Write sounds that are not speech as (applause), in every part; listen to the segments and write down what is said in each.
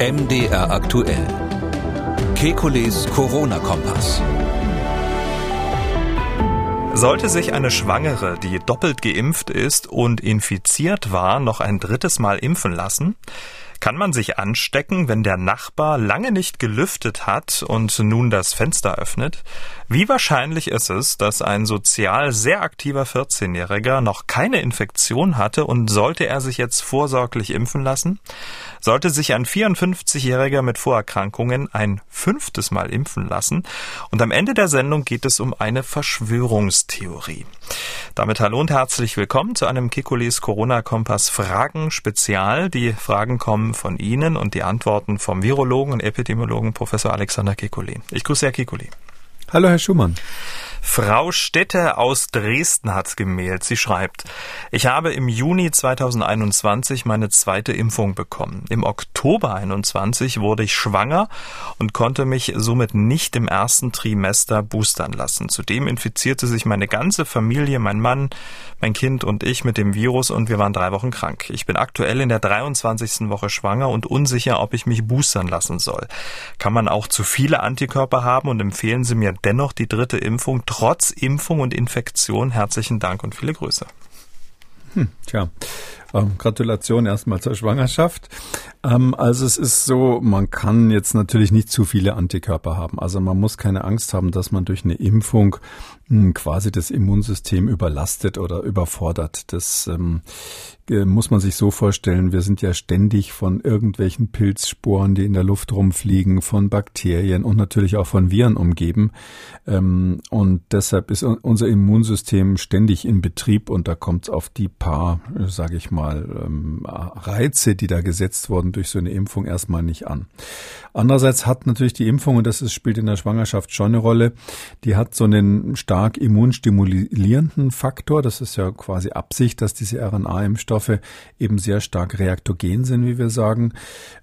MDR aktuell. Kekules Corona-Kompass. Sollte sich eine Schwangere, die doppelt geimpft ist und infiziert war, noch ein drittes Mal impfen lassen? Kann man sich anstecken, wenn der Nachbar lange nicht gelüftet hat und nun das Fenster öffnet? Wie wahrscheinlich ist es, dass ein sozial sehr aktiver 14-Jähriger noch keine Infektion hatte und sollte er sich jetzt vorsorglich impfen lassen? Sollte sich ein 54-Jähriger mit Vorerkrankungen ein fünftes Mal impfen lassen? Und am Ende der Sendung geht es um eine Verschwörungstheorie. Damit hallo und herzlich willkommen zu einem Kikulis Corona-Kompass Fragen Spezial. Die Fragen kommen von Ihnen und die Antworten vom Virologen und Epidemiologen Professor Alexander Kikuli. Ich grüße Herr Kikuli. Hallo, Herr Schumann. Frau Stetter aus Dresden hat gemeldet. Sie schreibt, ich habe im Juni 2021 meine zweite Impfung bekommen. Im Oktober 21 wurde ich schwanger und konnte mich somit nicht im ersten Trimester boostern lassen. Zudem infizierte sich meine ganze Familie, mein Mann, mein Kind und ich mit dem Virus und wir waren drei Wochen krank. Ich bin aktuell in der 23. Woche schwanger und unsicher, ob ich mich boostern lassen soll. Kann man auch zu viele Antikörper haben und empfehlen Sie mir dennoch die dritte Impfung trotz Impfung und Infektion. Herzlichen Dank und viele Grüße. Hm, tja, ähm, Gratulation erstmal zur Schwangerschaft. Ähm, also es ist so, man kann jetzt natürlich nicht zu viele Antikörper haben. Also man muss keine Angst haben, dass man durch eine Impfung hm, quasi das Immunsystem überlastet oder überfordert. Das ähm, äh, muss man sich so vorstellen, wir sind ja ständig von irgendwelchen Pilzsporen, die in der Luft rumfliegen, von Bakterien und natürlich auch von Viren umgeben. Ähm, und deshalb ist unser Immunsystem ständig in Betrieb und da kommt es auf die paar, äh, sage ich mal, ähm, Reize, die da gesetzt wurden durch so eine Impfung erstmal nicht an. Andererseits hat natürlich die Impfung, und das ist, spielt in der Schwangerschaft schon eine Rolle, die hat so einen stark immunstimulierenden Faktor. Das ist ja quasi Absicht, dass diese RNA-Impfstoffe eben sehr stark reaktogen sind, wie wir sagen,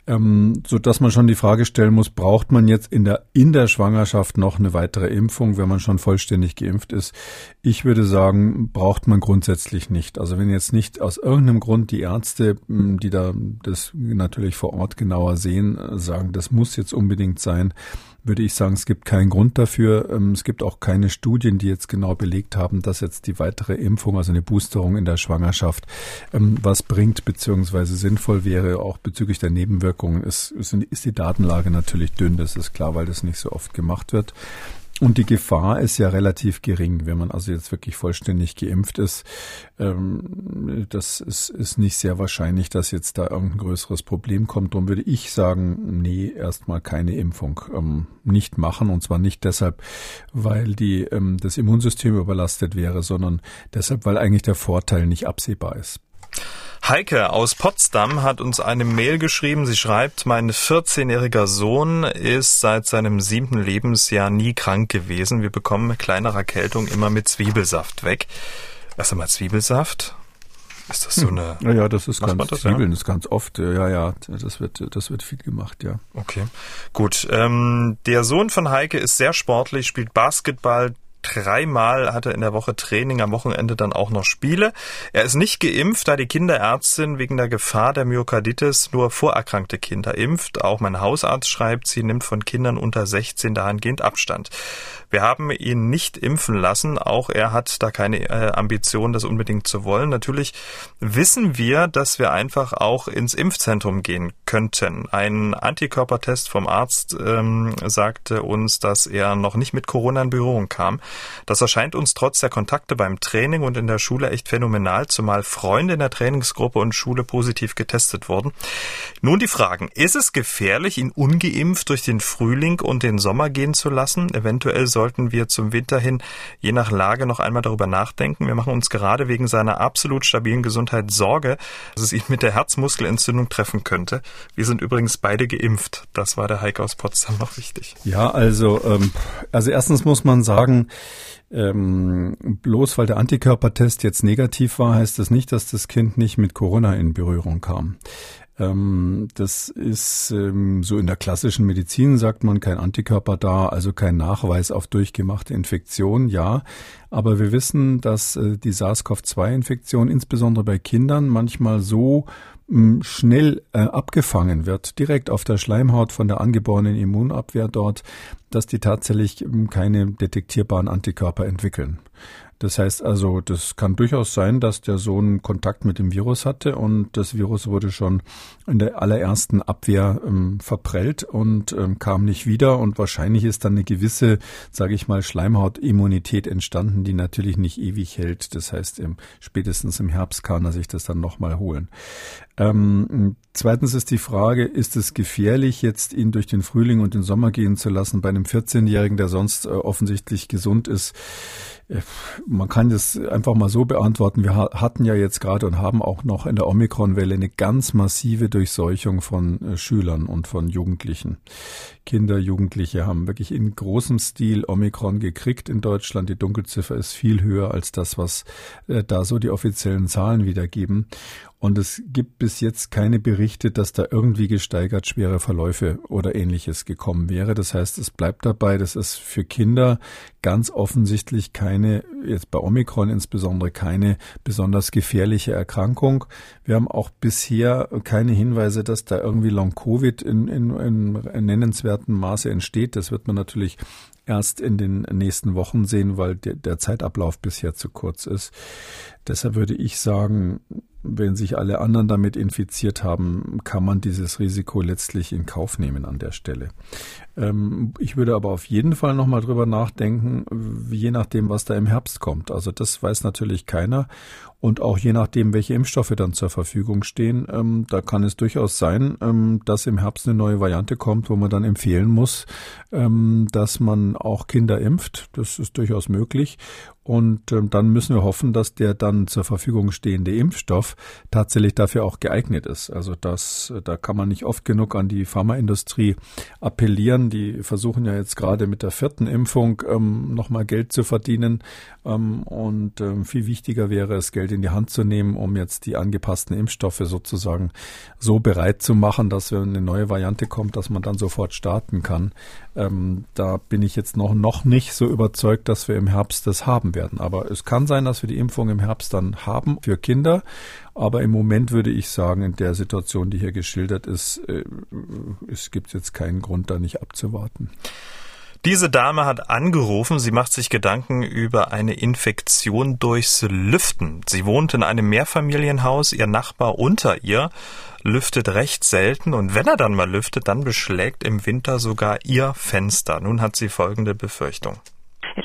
ähm, so man schon die Frage stellen muss, braucht man jetzt in der, in der Schwangerschaft noch eine weitere Impfung, wenn man schon vollständig geimpft ist? Ich würde sagen, braucht man grundsätzlich nicht. Also wenn jetzt nicht aus irgendeinem Grund die Ärzte, die da das natürlich vor Ort genauer sehen, sagen, das muss jetzt unbedingt sein, würde ich sagen, es gibt keinen Grund dafür. Ähm, es gibt auch keine Studien, die jetzt genau belegt haben, dass jetzt die weitere Impfung, also eine Boosterung in der Schwangerschaft, ähm, was bringt beziehungsweise sinnvoll wäre. Auch bezüglich der Nebenwirkungen ist, ist die Datenlage natürlich dünn. Das ist klar, weil das nicht so oft gemacht wird. Und die Gefahr ist ja relativ gering, wenn man also jetzt wirklich vollständig geimpft ist. Ähm, das ist, ist nicht sehr wahrscheinlich, dass jetzt da irgendein größeres Problem kommt. Darum würde ich sagen, nee, erstmal keine Impfung ähm, nicht machen. Und zwar nicht deshalb, weil die, ähm, das Immunsystem überlastet wäre, sondern deshalb, weil eigentlich der Vorteil nicht absehbar ist. Heike aus Potsdam hat uns eine Mail geschrieben. Sie schreibt, mein 14-jähriger Sohn ist seit seinem siebten Lebensjahr nie krank gewesen. Wir bekommen kleinere Erkältung immer mit Zwiebelsaft weg. Erst einmal Zwiebelsaft. Ist das so hm. eine? Ja, ja, das ist ganz das, Zwiebeln ja? ist ganz oft. Ja, ja, das wird, das wird viel gemacht, ja. Okay, gut. Ähm, der Sohn von Heike ist sehr sportlich, spielt Basketball, dreimal hat er in der Woche Training, am Wochenende dann auch noch Spiele. Er ist nicht geimpft, da die Kinderärztin wegen der Gefahr der Myokarditis nur vorerkrankte Kinder impft. Auch mein Hausarzt schreibt, sie nimmt von Kindern unter 16 dahingehend Abstand. Wir haben ihn nicht impfen lassen. Auch er hat da keine äh, Ambition, das unbedingt zu wollen. Natürlich wissen wir, dass wir einfach auch ins Impfzentrum gehen könnten. Ein Antikörpertest vom Arzt ähm, sagte uns, dass er noch nicht mit Corona in Berührung kam. Das erscheint uns trotz der Kontakte beim Training und in der Schule echt phänomenal, zumal Freunde in der Trainingsgruppe und Schule positiv getestet wurden. Nun die Fragen. Ist es gefährlich, ihn ungeimpft durch den Frühling und den Sommer gehen zu lassen? Eventuell soll sollten wir zum Winter hin je nach Lage noch einmal darüber nachdenken. Wir machen uns gerade wegen seiner absolut stabilen Gesundheit Sorge, dass es ihn mit der Herzmuskelentzündung treffen könnte. Wir sind übrigens beide geimpft. Das war der Heike aus Potsdam noch wichtig. Ja, also, ähm, also erstens muss man sagen, ähm, bloß weil der Antikörpertest jetzt negativ war, heißt das nicht, dass das Kind nicht mit Corona in Berührung kam. Ähm, das ist ähm, so in der klassischen Medizin sagt man kein Antikörper da, also kein Nachweis auf durchgemachte Infektion, ja. Aber wir wissen, dass äh, die SARS-CoV-2-Infektion insbesondere bei Kindern manchmal so schnell äh, abgefangen wird, direkt auf der Schleimhaut von der angeborenen Immunabwehr dort, dass die tatsächlich keine detektierbaren Antikörper entwickeln. Das heißt also, das kann durchaus sein, dass der Sohn Kontakt mit dem Virus hatte und das Virus wurde schon in der allerersten Abwehr ähm, verprellt und ähm, kam nicht wieder und wahrscheinlich ist dann eine gewisse, sage ich mal, Schleimhautimmunität entstanden, die natürlich nicht ewig hält. Das heißt, im, spätestens im Herbst kann er sich das dann nochmal holen. Ähm, zweitens ist die Frage, ist es gefährlich, jetzt ihn durch den Frühling und den Sommer gehen zu lassen bei einem 14-Jährigen, der sonst äh, offensichtlich gesund ist? Man kann das einfach mal so beantworten. Wir hatten ja jetzt gerade und haben auch noch in der Omikron-Welle eine ganz massive Durchseuchung von äh, Schülern und von Jugendlichen. Kinder, Jugendliche haben wirklich in großem Stil Omikron gekriegt in Deutschland. Die Dunkelziffer ist viel höher als das, was äh, da so die offiziellen Zahlen wiedergeben. Und es gibt bis jetzt keine Berichte, dass da irgendwie gesteigert schwere Verläufe oder ähnliches gekommen wäre. Das heißt, es bleibt dabei, das ist für Kinder ganz offensichtlich keine, jetzt bei Omikron insbesondere keine besonders gefährliche Erkrankung. Wir haben auch bisher keine Hinweise, dass da irgendwie Long-Covid in, in, in nennenswertem Maße entsteht. Das wird man natürlich erst in den nächsten Wochen sehen, weil der, der Zeitablauf bisher zu kurz ist. Deshalb würde ich sagen, wenn sich alle anderen damit infiziert haben, kann man dieses Risiko letztlich in Kauf nehmen an der Stelle. Ähm, ich würde aber auf jeden Fall nochmal drüber nachdenken, je nachdem, was da im Herbst kommt. Also das weiß natürlich keiner. Und auch je nachdem, welche Impfstoffe dann zur Verfügung stehen, ähm, da kann es durchaus sein, ähm, dass im Herbst eine neue Variante kommt, wo man dann empfehlen muss, ähm, dass man auch Kinder impft. Das ist durchaus möglich. Und ähm, dann müssen wir hoffen, dass der dann zur Verfügung stehende Impfstoff tatsächlich dafür auch geeignet ist. Also das, da kann man nicht oft genug an die Pharmaindustrie appellieren. Die versuchen ja jetzt gerade mit der vierten Impfung ähm, nochmal Geld zu verdienen. Ähm, und ähm, viel wichtiger wäre es, Geld in die Hand zu nehmen, um jetzt die angepassten Impfstoffe sozusagen so bereit zu machen, dass wenn eine neue Variante kommt, dass man dann sofort starten kann. Ähm, da bin ich jetzt noch, noch nicht so überzeugt, dass wir im Herbst das haben werden. Aber es kann sein, dass wir die Impfung im Herbst dann haben für Kinder. Aber im Moment würde ich sagen, in der Situation, die hier geschildert ist, äh, es gibt jetzt keinen Grund, da nicht abzuwarten. Diese Dame hat angerufen, sie macht sich Gedanken über eine Infektion durchs Lüften. Sie wohnt in einem Mehrfamilienhaus, ihr Nachbar unter ihr lüftet recht selten und wenn er dann mal lüftet, dann beschlägt im Winter sogar ihr Fenster. Nun hat sie folgende Befürchtung.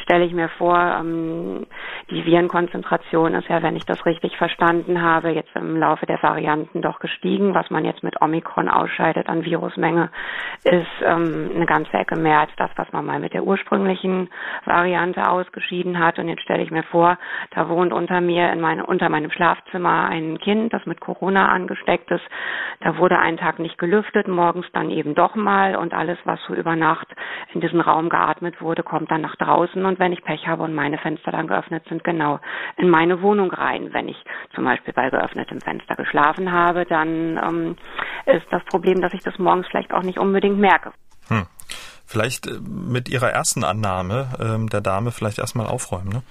Stelle ich mir vor, ähm, die Virenkonzentration ist ja, wenn ich das richtig verstanden habe, jetzt im Laufe der Varianten doch gestiegen. Was man jetzt mit Omikron ausscheidet an Virusmenge, ist ähm, eine ganze Ecke mehr als das, was man mal mit der ursprünglichen Variante ausgeschieden hat. Und jetzt stelle ich mir vor, da wohnt unter mir in meine, unter meinem Schlafzimmer ein Kind, das mit Corona angesteckt ist. Da wurde einen Tag nicht gelüftet, morgens dann eben doch mal und alles, was so über Nacht in diesen Raum geatmet wurde, kommt dann nach draußen draußen und wenn ich Pech habe und meine Fenster dann geöffnet sind, genau in meine Wohnung rein. Wenn ich zum Beispiel bei geöffnetem Fenster geschlafen habe, dann ähm, ist das Problem, dass ich das morgens vielleicht auch nicht unbedingt merke. Hm. Vielleicht äh, mit Ihrer ersten Annahme ähm, der Dame vielleicht erstmal aufräumen, ne?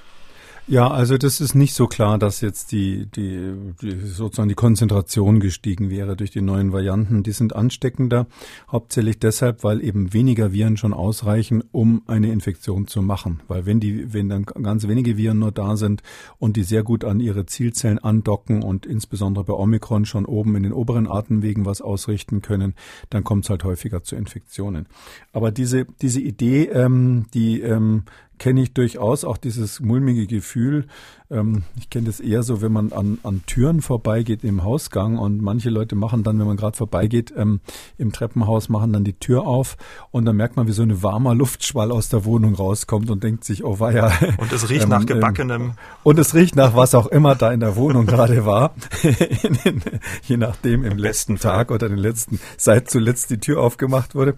Ja, also das ist nicht so klar, dass jetzt die, die, die sozusagen die Konzentration gestiegen wäre durch die neuen Varianten. Die sind ansteckender, hauptsächlich deshalb, weil eben weniger Viren schon ausreichen, um eine Infektion zu machen. Weil wenn die, wenn dann ganz wenige Viren nur da sind und die sehr gut an ihre Zielzellen andocken und insbesondere bei Omikron schon oben in den oberen Atemwegen was ausrichten können, dann kommt es halt häufiger zu Infektionen. Aber diese, diese Idee, ähm, die ähm, kenne ich durchaus auch dieses mulmige Gefühl, ähm, ich kenne das eher so, wenn man an, an Türen vorbeigeht im Hausgang und manche Leute machen dann, wenn man gerade vorbeigeht, ähm, im Treppenhaus machen dann die Tür auf und dann merkt man, wie so eine warmer Luftschwall aus der Wohnung rauskommt und denkt sich, oh weia. Und es riecht ähm, nach gebackenem. und es riecht nach was auch immer da in der Wohnung gerade war. (laughs) je nachdem im, Im letzten Tag oder den letzten, seit zuletzt die Tür aufgemacht wurde.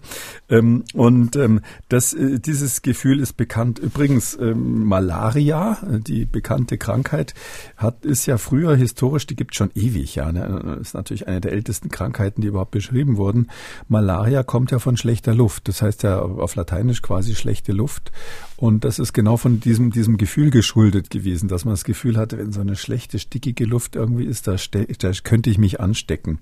Ähm, und ähm, das, äh, dieses Gefühl ist bekannt. Übrigens ähm, Malaria, die bekannte Krankheit hat, ist ja früher historisch, die gibt schon ewig, ja. Ne? Ist natürlich eine der ältesten Krankheiten, die überhaupt beschrieben wurden. Malaria kommt ja von schlechter Luft. Das heißt ja auf Lateinisch quasi schlechte Luft. Und das ist genau von diesem, diesem Gefühl geschuldet gewesen, dass man das Gefühl hatte, wenn so eine schlechte, stickige Luft irgendwie ist, da, da könnte ich mich anstecken.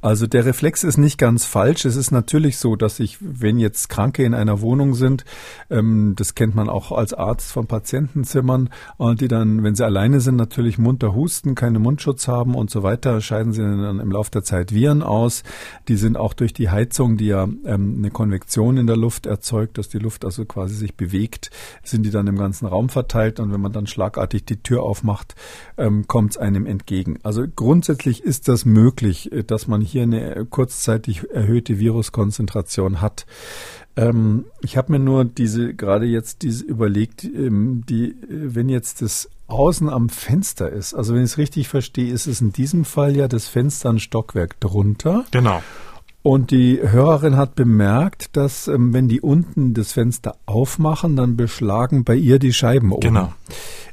Also der Reflex ist nicht ganz falsch. Es ist natürlich so, dass ich, wenn jetzt Kranke in einer Wohnung sind, ähm, das kennt man auch als Arzt von Patientenzimmern, äh, die dann, wenn sie alleine sind, natürlich munter husten, keine Mundschutz haben und so weiter, scheiden sie dann im Laufe der Zeit Viren aus. Die sind auch durch die Heizung, die ja ähm, eine Konvektion in der Luft erzeugt, dass die Luft also quasi sich bewegt, sind die dann im ganzen Raum verteilt und wenn man dann schlagartig die Tür aufmacht, ähm, kommt es einem entgegen. Also grundsätzlich ist das möglich, äh, dass man hier eine kurzzeitig erhöhte Viruskonzentration hat. Ähm, ich habe mir nur diese gerade jetzt diese überlegt, ähm, die, wenn jetzt das außen am Fenster ist, also wenn ich es richtig verstehe, ist es in diesem Fall ja das Fenster ein Stockwerk drunter. Genau. Und die Hörerin hat bemerkt, dass ähm, wenn die unten das Fenster aufmachen, dann beschlagen bei ihr die Scheiben oben. Genau.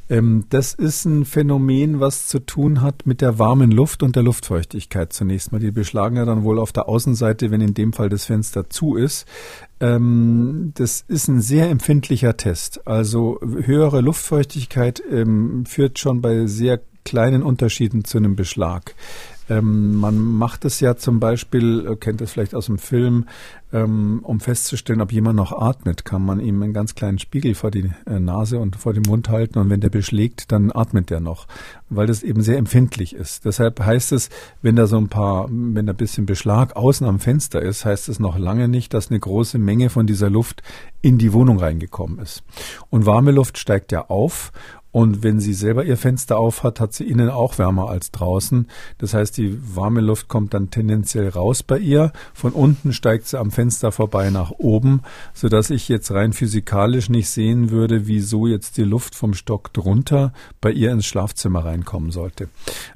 Ähm, das ist ein Phänomen, was zu tun hat mit der warmen Luft und der Luftfeuchtigkeit zunächst mal. Die beschlagen ja dann wohl auf der Außenseite, wenn in dem Fall das Fenster zu ist. Ähm, das ist ein sehr empfindlicher Test. Also höhere Luftfeuchtigkeit ähm, führt schon bei sehr kleinen Unterschieden zu einem Beschlag. Ähm, man macht es ja zum Beispiel, äh, kennt es vielleicht aus dem Film, ähm, um festzustellen, ob jemand noch atmet, kann man ihm einen ganz kleinen Spiegel vor die äh, Nase und vor den Mund halten und wenn der beschlägt, dann atmet der noch, weil das eben sehr empfindlich ist. Deshalb heißt es, wenn da so ein paar, wenn da ein bisschen Beschlag außen am Fenster ist, heißt es noch lange nicht, dass eine große Menge von dieser Luft in die Wohnung reingekommen ist. Und warme Luft steigt ja auf und wenn sie selber ihr Fenster auf hat, hat sie innen auch wärmer als draußen. Das heißt, die warme Luft kommt dann tendenziell raus bei ihr. Von unten steigt sie am Fenster vorbei nach oben, sodass ich jetzt rein physikalisch nicht sehen würde, wieso jetzt die Luft vom Stock drunter bei ihr ins Schlafzimmer reinkommen sollte.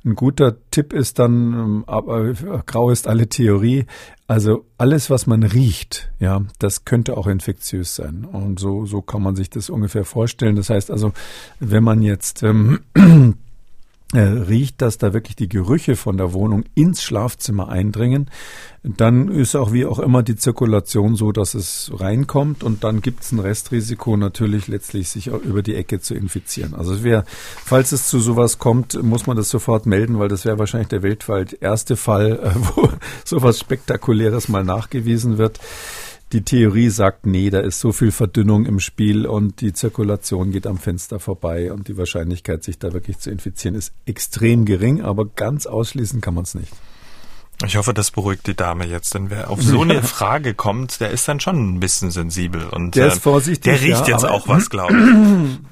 Ein guter Tipp ist dann, ähm, aber grau ist alle Theorie, also alles, was man riecht, ja, das könnte auch infektiös sein. Und so, so kann man sich das ungefähr vorstellen. Das heißt also, wenn man jetzt ähm, äh, (clears throat) riecht, dass da wirklich die Gerüche von der Wohnung ins Schlafzimmer eindringen, dann ist auch wie auch immer die Zirkulation so, dass es reinkommt und dann gibt es ein Restrisiko natürlich letztlich sich über die Ecke zu infizieren. Also wäre, falls es zu sowas kommt, muss man das sofort melden, weil das wäre wahrscheinlich der weltweit erste Fall, äh, (laughs) wo sowas Spektakuläres mal nachgewiesen wird. Die Theorie sagt, nee, da ist so viel Verdünnung im Spiel und die Zirkulation geht am Fenster vorbei und die Wahrscheinlichkeit, sich da wirklich zu infizieren, ist extrem gering, aber ganz ausschließen kann man es nicht. Ich hoffe, das beruhigt die Dame jetzt, denn wer auf (laughs) so eine Frage kommt, der ist dann schon ein bisschen sensibel und der ist äh, vorsichtig. Der riecht ja, jetzt auch was, glaube ich. (clears throat)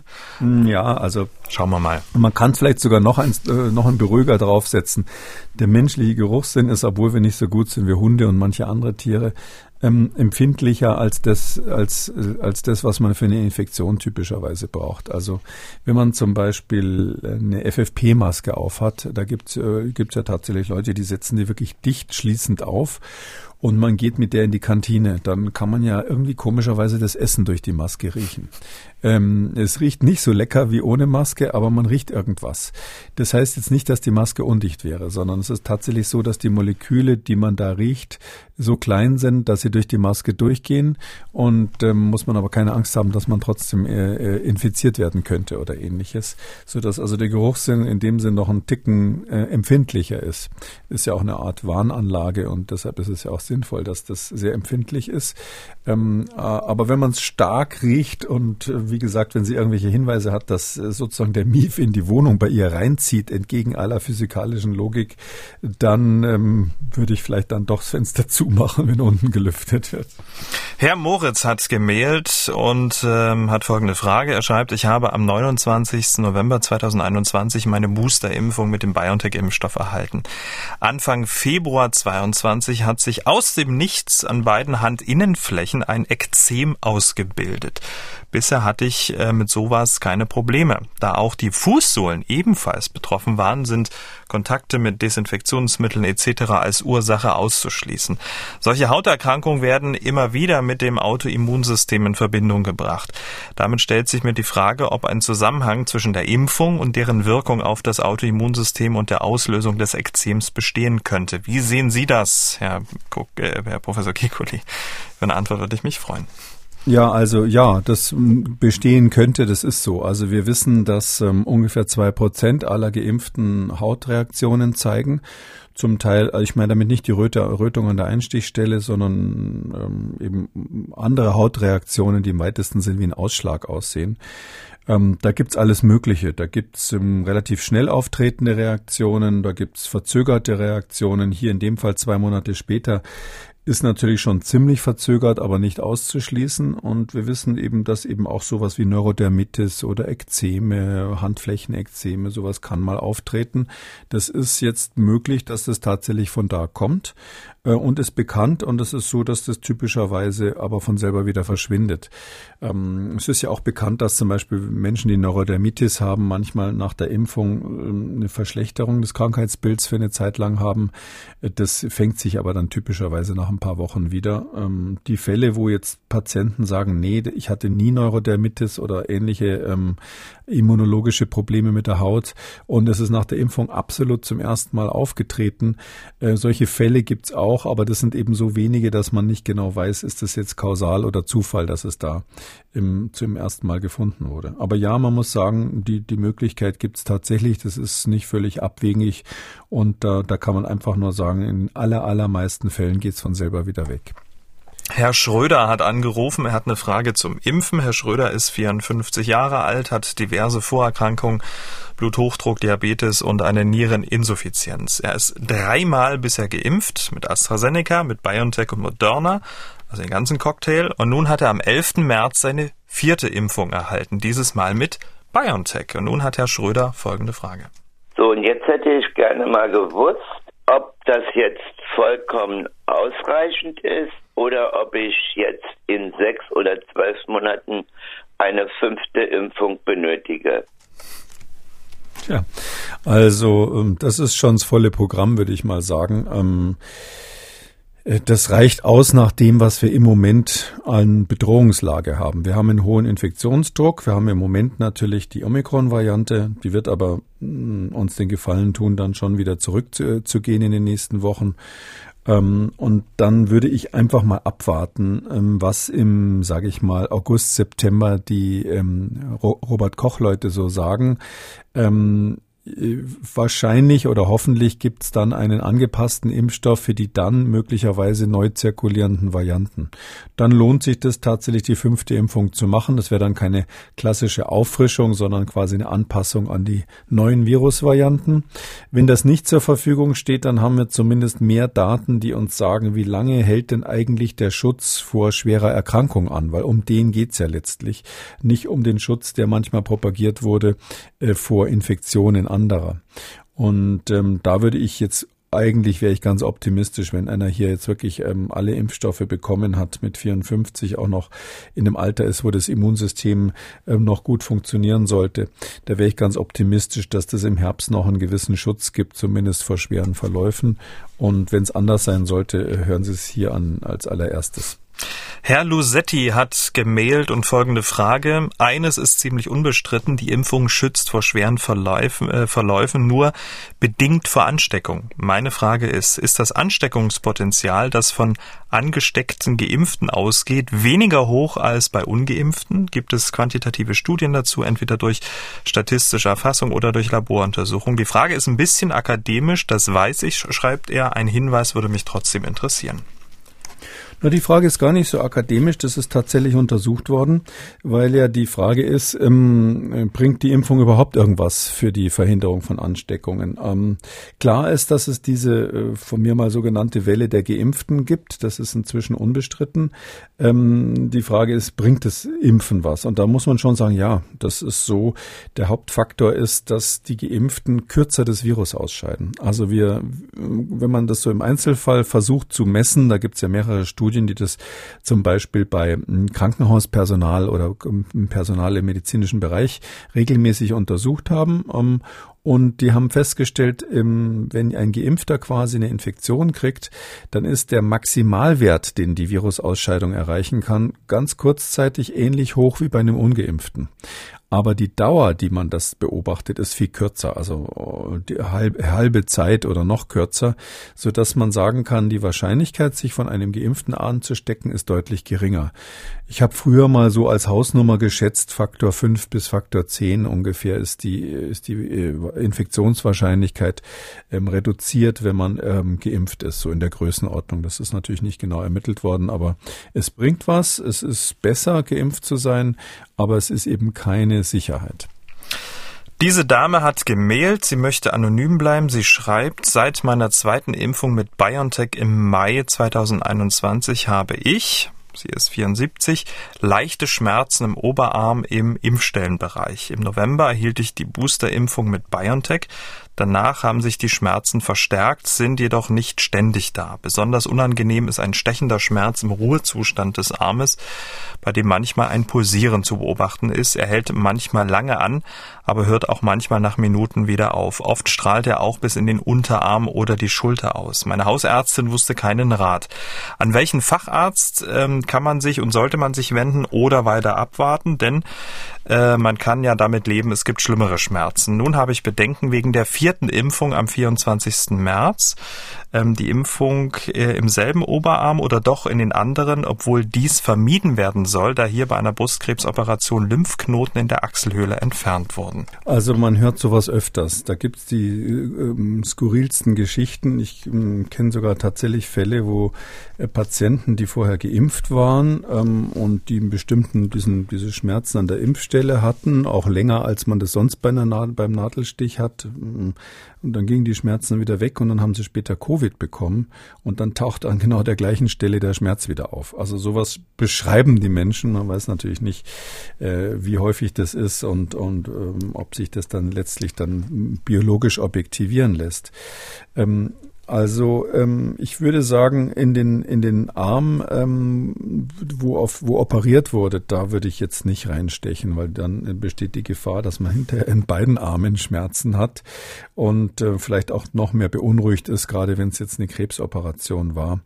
Ja, also schauen wir mal. Man kann vielleicht sogar noch, ein, äh, noch einen Beruhiger draufsetzen. Der menschliche Geruchssinn ist, obwohl wir nicht so gut sind wie Hunde und manche andere Tiere, ähm, empfindlicher als das, als, als das, was man für eine Infektion typischerweise braucht. Also wenn man zum Beispiel eine FFP-Maske aufhat, da gibt es äh, gibt's ja tatsächlich Leute, die setzen die wirklich dicht schließend auf und man geht mit der in die Kantine, dann kann man ja irgendwie komischerweise das Essen durch die Maske riechen. Ähm, es riecht nicht so lecker wie ohne Maske, aber man riecht irgendwas. Das heißt jetzt nicht, dass die Maske undicht wäre, sondern es ist tatsächlich so, dass die Moleküle, die man da riecht, so klein sind, dass sie durch die Maske durchgehen und ähm, muss man aber keine Angst haben, dass man trotzdem äh, äh, infiziert werden könnte oder ähnliches, so dass also der Geruchssinn in dem Sinn noch ein Ticken äh, empfindlicher ist. Ist ja auch eine Art Warnanlage und deshalb ist es ja auch sinnvoll, dass das sehr empfindlich ist. Ähm, äh, aber wenn man es stark riecht und äh, wie gesagt, wenn sie irgendwelche Hinweise hat, dass äh, sozusagen der Mief in die Wohnung bei ihr reinzieht, entgegen aller physikalischen Logik, dann ähm, würde ich vielleicht dann doch das Fenster (laughs) zumachen, wenn unten gelüftet wird. Herr Moritz hat gemailt und ähm, hat folgende Frage. Er schreibt, ich habe am 29. November 2021 meine Boosterimpfung mit dem BioNTech-Impfstoff erhalten. Anfang Februar 22 hat sich aus dem Nichts an beiden Handinnenflächen ein Ekzem ausgebildet. Bisher hatte ich äh, mit sowas keine Probleme. Da auch die Fußsohlen ebenfalls betroffen waren, sind Kontakte mit Desinfektionsmitteln etc. als Ursache auszuschließen. Solche Hauterkrankungen werden immer wieder mit dem Autoimmunsystem in Verbindung gebracht. Damit stellt sich mir die Frage, ob ein Zusammenhang zwischen der Impfung und deren Wirkung auf das Autoimmunsystem und der Auslösung des Ekzems bestehen könnte. Wie sehen Sie das, Herr, äh, Herr Professor Kikuli? Für eine Antwort würde ich mich freuen. Ja, also ja, das bestehen könnte, das ist so. Also wir wissen, dass ähm, ungefähr zwei Prozent aller Geimpften Hautreaktionen zeigen. Zum Teil, also ich meine damit nicht die Röte, Rötung an der Einstichstelle, sondern ähm, eben andere Hautreaktionen, die im weitesten Sinn wie ein Ausschlag aussehen. Ähm, da gibt's alles Mögliche. Da gibt's ähm, relativ schnell auftretende Reaktionen, da gibt's verzögerte Reaktionen. Hier in dem Fall zwei Monate später ist natürlich schon ziemlich verzögert, aber nicht auszuschließen. Und wir wissen eben, dass eben auch sowas wie Neurodermitis oder Ekzeme, Handflächenekzeme, sowas kann mal auftreten. Das ist jetzt möglich, dass das tatsächlich von da kommt äh, und ist bekannt. Und es ist so, dass das typischerweise aber von selber wieder verschwindet. Ähm, es ist ja auch bekannt, dass zum Beispiel Menschen, die Neurodermitis haben, manchmal nach der Impfung ähm, eine Verschlechterung des Krankheitsbilds für eine Zeit lang haben. Äh, das fängt sich aber dann typischerweise nach ein paar Wochen wieder. Ähm, die Fälle, wo jetzt Patienten sagen, nee, ich hatte nie Neurodermitis oder ähnliche ähm, immunologische Probleme mit der Haut und es ist nach der Impfung absolut zum ersten Mal aufgetreten. Äh, solche Fälle gibt's auch, aber das sind eben so wenige, dass man nicht genau weiß, ist das jetzt kausal oder Zufall, dass es da im, zum ersten Mal gefunden wurde. Aber ja, man muss sagen, die, die Möglichkeit gibt's tatsächlich. Das ist nicht völlig abwegig und da, da kann man einfach nur sagen, in aller, allermeisten Fällen geht's von selber wieder weg. Herr Schröder hat angerufen, er hat eine Frage zum Impfen. Herr Schröder ist 54 Jahre alt, hat diverse Vorerkrankungen, Bluthochdruck, Diabetes und eine Niereninsuffizienz. Er ist dreimal bisher geimpft mit AstraZeneca, mit BioNTech und Moderna, also den ganzen Cocktail. Und nun hat er am 11. März seine vierte Impfung erhalten, dieses Mal mit BioNTech. Und nun hat Herr Schröder folgende Frage. So, und jetzt hätte ich gerne mal gewusst, ob das jetzt vollkommen ausreichend ist oder ob ich jetzt in sechs oder zwölf Monaten eine fünfte Impfung benötige. Ja, also ähm, das ist schon das volle Programm, würde ich mal sagen. Ähm, äh, das reicht aus nach dem, was wir im Moment an Bedrohungslage haben. Wir haben einen hohen Infektionsdruck. Wir haben im Moment natürlich die Omikron-Variante. Die wird aber mm, uns den Gefallen tun, dann schon wieder zurückzugehen in den nächsten Wochen. Ähm, und dann würde ich einfach mal abwarten, ähm, was im, sage ich mal, August, September die ähm, Robert Koch-Leute so sagen wahrscheinlich oder hoffentlich gibt es dann einen angepassten Impfstoff für die dann möglicherweise neu zirkulierenden Varianten. Dann lohnt sich das tatsächlich, die fünfte Impfung zu machen. Das wäre dann keine klassische Auffrischung, sondern quasi eine Anpassung an die neuen Virusvarianten. Wenn das nicht zur Verfügung steht, dann haben wir zumindest mehr Daten, die uns sagen, wie lange hält denn eigentlich der Schutz vor schwerer Erkrankung an, weil um den geht's ja letztlich, nicht um den Schutz, der manchmal propagiert wurde äh, vor Infektionen anderer. Und ähm, da würde ich jetzt eigentlich wäre ich ganz optimistisch, wenn einer hier jetzt wirklich ähm, alle Impfstoffe bekommen hat, mit 54 auch noch in dem Alter ist, wo das Immunsystem ähm, noch gut funktionieren sollte. Da wäre ich ganz optimistisch, dass das im Herbst noch einen gewissen Schutz gibt, zumindest vor schweren Verläufen. Und wenn es anders sein sollte, äh, hören Sie es hier an als allererstes. Herr Lusetti hat gemailt und folgende Frage. Eines ist ziemlich unbestritten, die Impfung schützt vor schweren Verläufen, äh, Verläufen nur bedingt vor Ansteckung. Meine Frage ist, ist das Ansteckungspotenzial, das von angesteckten Geimpften ausgeht, weniger hoch als bei ungeimpften? Gibt es quantitative Studien dazu, entweder durch statistische Erfassung oder durch Laboruntersuchung? Die Frage ist ein bisschen akademisch, das weiß ich, schreibt er. Ein Hinweis würde mich trotzdem interessieren. Na, die Frage ist gar nicht so akademisch, das ist tatsächlich untersucht worden, weil ja die Frage ist, ähm, bringt die Impfung überhaupt irgendwas für die Verhinderung von Ansteckungen? Ähm, klar ist, dass es diese äh, von mir mal sogenannte Welle der Geimpften gibt, das ist inzwischen unbestritten. Ähm, die Frage ist, bringt das Impfen was? Und da muss man schon sagen, ja, das ist so. Der Hauptfaktor ist, dass die Geimpften kürzer das Virus ausscheiden. Also wir, wenn man das so im Einzelfall versucht zu messen, da gibt es ja mehrere Studien, Studien, die das zum Beispiel bei hm, Krankenhauspersonal oder hm, Personal im medizinischen Bereich regelmäßig untersucht haben. Ähm, Und die haben festgestellt, wenn ein Geimpfter quasi eine Infektion kriegt, dann ist der Maximalwert, den die Virusausscheidung erreichen kann, ganz kurzzeitig ähnlich hoch wie bei einem Ungeimpften. Aber die Dauer, die man das beobachtet, ist viel kürzer, also die halbe Zeit oder noch kürzer, so dass man sagen kann, die Wahrscheinlichkeit, sich von einem Geimpften anzustecken, ist deutlich geringer. Ich habe früher mal so als Hausnummer geschätzt, Faktor 5 bis Faktor 10 ungefähr ist die, ist die äh, Infektionswahrscheinlichkeit ähm, reduziert, wenn man ähm, geimpft ist, so in der Größenordnung. Das ist natürlich nicht genau ermittelt worden, aber es bringt was. Es ist besser, geimpft zu sein, aber es ist eben keine Sicherheit. Diese Dame hat gemailt, sie möchte anonym bleiben. Sie schreibt, seit meiner zweiten Impfung mit BioNTech im Mai 2021 habe ich, sie ist 74, leichte Schmerzen im Oberarm im Impfstellenbereich. Im November erhielt ich die Boosterimpfung mit BioNTech. Danach haben sich die Schmerzen verstärkt, sind jedoch nicht ständig da. Besonders unangenehm ist ein stechender Schmerz im Ruhezustand des Armes, bei dem manchmal ein Pulsieren zu beobachten ist. Er hält manchmal lange an, aber hört auch manchmal nach Minuten wieder auf. Oft strahlt er auch bis in den Unterarm oder die Schulter aus. Meine Hausärztin wusste keinen Rat. An welchen Facharzt ähm, kann man sich und sollte man sich wenden oder weiter abwarten? Denn äh, man kann ja damit leben, es gibt schlimmere Schmerzen. Nun habe ich Bedenken wegen der vierten Impfung am 24. März. Ähm, die Impfung äh, im selben Oberarm oder doch in den anderen, obwohl dies vermieden werden soll, da hier bei einer Brustkrebsoperation Lymphknoten in der Achselhöhle entfernt wurden. Also man hört sowas öfters. Da gibt es die äh, skurrilsten Geschichten. Ich äh, kenne sogar tatsächlich Fälle, wo äh, Patienten, die vorher geimpft waren ähm, und die einen bestimmten diesen, diese Schmerzen an der Impfstelle hatten, auch länger als man das sonst bei einer, beim Nadelstich hat. Ähm, und dann gingen die Schmerzen wieder weg und dann haben sie später Covid bekommen und dann taucht an genau der gleichen Stelle der Schmerz wieder auf. Also sowas beschreiben die Menschen. Man weiß natürlich nicht, äh, wie häufig das ist und, und ähm, ob sich das dann letztlich dann biologisch objektivieren lässt. Ähm, also ähm, ich würde sagen, in den in den Arm, ähm, wo auf wo operiert wurde, da würde ich jetzt nicht reinstechen, weil dann besteht die Gefahr, dass man hinterher in beiden Armen Schmerzen hat und äh, vielleicht auch noch mehr beunruhigt ist, gerade wenn es jetzt eine Krebsoperation war.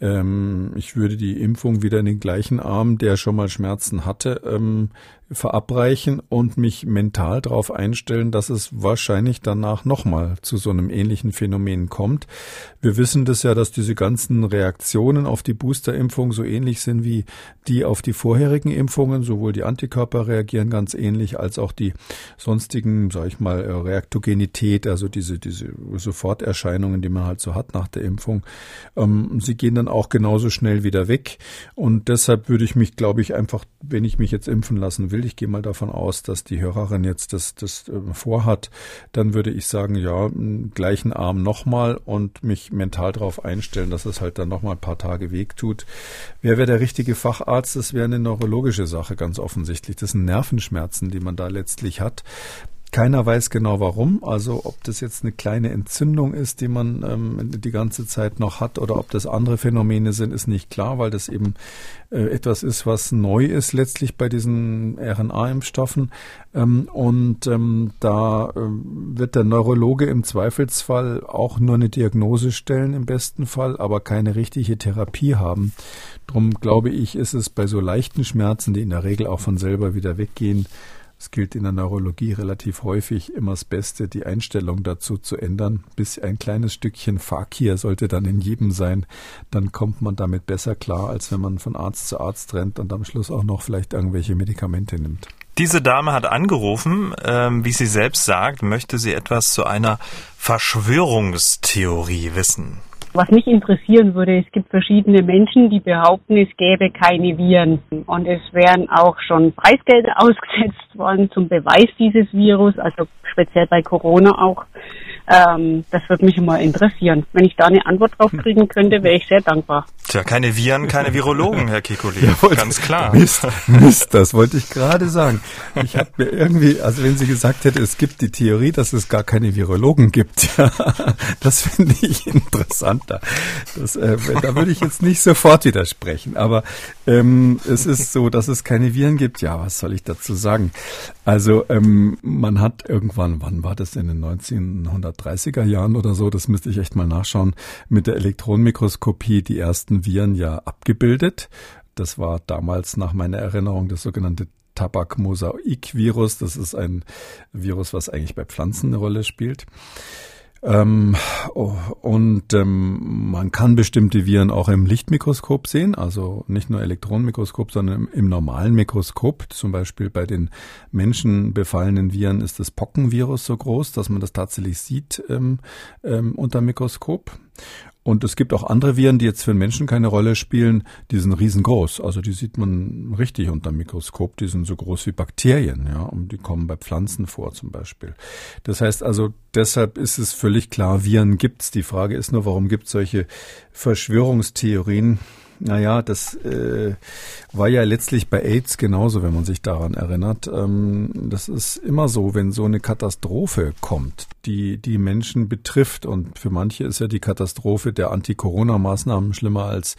Ähm, ich würde die Impfung wieder in den gleichen Arm, der schon mal Schmerzen hatte, ähm, verabreichen und mich mental darauf einstellen, dass es wahrscheinlich danach nochmal zu so einem ähnlichen Phänomen kommt. Wir wissen das ja, dass diese ganzen Reaktionen auf die Boosterimpfung so ähnlich sind wie die auf die vorherigen Impfungen. Sowohl die Antikörper reagieren ganz ähnlich als auch die sonstigen, sag ich mal, Reaktogenität, also diese, diese Soforterscheinungen, die man halt so hat nach der Impfung. Ähm, sie gehen dann auch genauso schnell wieder weg. Und deshalb würde ich mich, glaube ich, einfach, wenn ich mich jetzt impfen lassen will, ich gehe mal davon aus, dass die Hörerin jetzt das, das äh, vorhat, dann würde ich sagen, ja, gleichen Arm nochmal und mich mental darauf einstellen, dass es halt dann nochmal ein paar Tage Weg tut. Wer wäre der richtige Facharzt? Das wäre eine neurologische Sache, ganz offensichtlich. Das sind Nervenschmerzen, die man da letztlich hat. Keiner weiß genau warum, also ob das jetzt eine kleine Entzündung ist, die man ähm, die ganze Zeit noch hat oder ob das andere Phänomene sind, ist nicht klar, weil das eben äh, etwas ist, was neu ist letztlich bei diesen RNA-Impfstoffen. Ähm, und ähm, da ähm, wird der Neurologe im Zweifelsfall auch nur eine Diagnose stellen im besten Fall, aber keine richtige Therapie haben. Drum glaube ich, ist es bei so leichten Schmerzen, die in der Regel auch von selber wieder weggehen, es gilt in der Neurologie relativ häufig immer das Beste, die Einstellung dazu zu ändern. Bis ein kleines Stückchen Fakir sollte dann in jedem sein. Dann kommt man damit besser klar, als wenn man von Arzt zu Arzt rennt und am Schluss auch noch vielleicht irgendwelche Medikamente nimmt. Diese Dame hat angerufen, ähm, wie sie selbst sagt, möchte sie etwas zu einer Verschwörungstheorie wissen. Was mich interessieren würde, es gibt verschiedene Menschen, die behaupten, es gäbe keine Viren. Und es wären auch schon Preisgelder (laughs) ausgesetzt worden zum Beweis dieses Virus, also speziell bei Corona auch. Ähm, das würde mich immer interessieren. Wenn ich da eine Antwort drauf kriegen könnte, wäre ich sehr dankbar. Tja, keine Viren, keine Virologen, Herr Kikuli. (laughs) Ja, ganz klar. Mist, Mist, das wollte ich gerade sagen. (laughs) Ich habe mir irgendwie, also wenn sie gesagt hätte, es gibt die Theorie, dass es gar keine Virologen gibt, (laughs) ja, das finde ich interessanter. Das, äh, da würde ich jetzt nicht sofort widersprechen. Aber ähm, es ist so, dass es keine Viren gibt. Ja, was soll ich dazu sagen? Also ähm, man hat irgendwann, wann war das in den 1930er Jahren oder so, das müsste ich echt mal nachschauen, mit der Elektronenmikroskopie die ersten Viren ja abgebildet. Das war damals nach meiner Erinnerung das sogenannte Tabakmosaik-Virus. Das ist ein Virus, was eigentlich bei Pflanzen eine Rolle spielt. Ähm, und ähm, man kann bestimmte Viren auch im Lichtmikroskop sehen, also nicht nur Elektronenmikroskop, sondern im, im, normalen Mikroskop. Zum Beispiel bei den menschenbefallenen Viren ist das Pockenvirus so groß, dass man das tatsächlich sieht ähm, ähm unter Mikroskop. Und es gibt auch andere Viren, die jetzt für den Menschen keine Rolle spielen, die sind riesengroß. Also die sieht man richtig unter dem Mikroskop, die sind so groß wie Bakterien, ja, und die kommen bei Pflanzen vor zum Beispiel. Das heißt also, deshalb ist es völlig klar, Viren gibt's. Die Frage ist nur, warum gibt es solche Verschwörungstheorien? Naja, das äh, war ja letztlich bei AIDS genauso, wenn man sich daran erinnert. Ähm, das ist immer so, wenn so eine Katastrophe kommt, die die Menschen betrifft. Und für manche ist ja die Katastrophe der Anti-Corona-Maßnahmen schlimmer als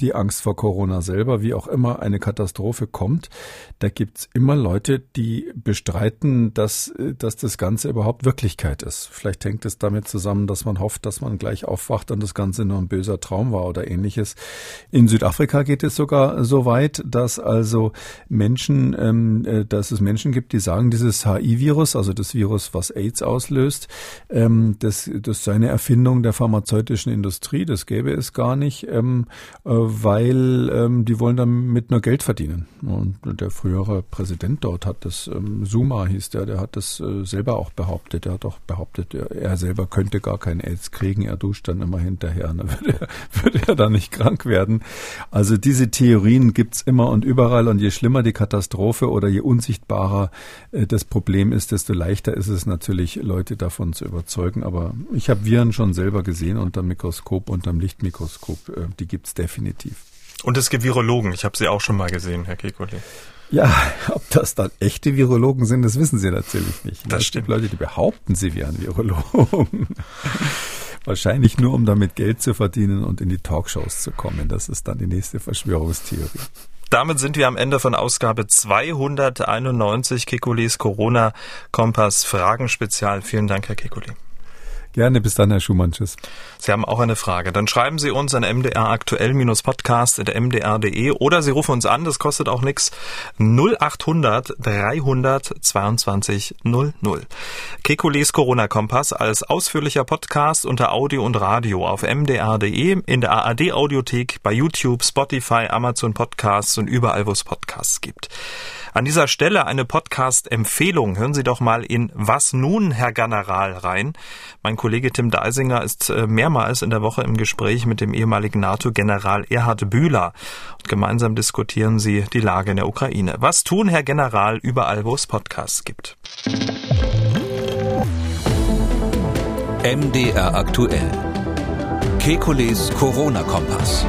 die Angst vor Corona selber. Wie auch immer eine Katastrophe kommt, da gibt's immer Leute, die bestreiten, dass, dass das Ganze überhaupt Wirklichkeit ist. Vielleicht hängt es damit zusammen, dass man hofft, dass man gleich aufwacht und das Ganze nur ein böser Traum war oder ähnliches. In Südafrika geht es sogar so weit, dass also Menschen, ähm, äh, dass es Menschen gibt, die sagen, dieses HIV-Virus, also das Virus, was AIDS auslöst. Ähm, das, das sei eine Erfindung der pharmazeutischen Industrie, das gäbe es gar nicht, ähm, äh, weil ähm, die wollen damit nur Geld verdienen. Und der frühere Präsident dort hat das, ähm, Zuma hieß der, der hat das äh, selber auch behauptet. Er hat auch behauptet, er, er selber könnte gar kein AIDS kriegen, er duscht dann immer hinterher, dann (laughs) würde er, würde er dann nicht krank werden. Also diese Theorien gibt's immer und überall und je schlimmer die Katastrophe oder je unsichtbarer äh, das Problem ist, desto leichter ist es natürlich, Leute davon zu überzeugen. Aber ich habe Viren schon selber gesehen unter Mikroskop, unterm Lichtmikroskop. Äh, die gibt's definitiv. Und es gibt Virologen. Ich habe sie auch schon mal gesehen, Herr Kekulé. Ja, (laughs) ob das dann echte Virologen sind, das wissen Sie natürlich nicht. Das es stimmt. gibt Leute, die behaupten, sie wären Virologen. (laughs) Wahrscheinlich nur, um damit Geld zu verdienen und in die Talkshows zu kommen. Das ist dann die nächste Verschwörungstheorie. Damit sind wir am Ende von Ausgabe 291 Kekulis Corona Kompass Fragen Spezial. Vielen Dank, Herr Kekuli. Gerne, bis dann, Herr Schumann. Tschüss. Sie haben auch eine Frage. Dann schreiben Sie uns an mdraktuell-podcast.mdr.de oder Sie rufen uns an, das kostet auch nichts. 0800 300 22 00. Kekules Corona-Kompass als ausführlicher Podcast unter Audio und Radio auf mdr.de, in der ARD-Audiothek, bei YouTube, Spotify, Amazon Podcasts und überall, wo es Podcasts gibt. An dieser Stelle eine Podcast-Empfehlung. Hören Sie doch mal in Was nun, Herr General, rein. Mein Kollege Tim Deisinger ist äh, mehrmals in der Woche im Gespräch mit dem ehemaligen NATO-General Erhard Bühler. Und gemeinsam diskutieren sie die Lage in der Ukraine. Was tun, Herr General, überall, wo es Podcasts gibt? MDR aktuell. Kekules Corona-Kompass.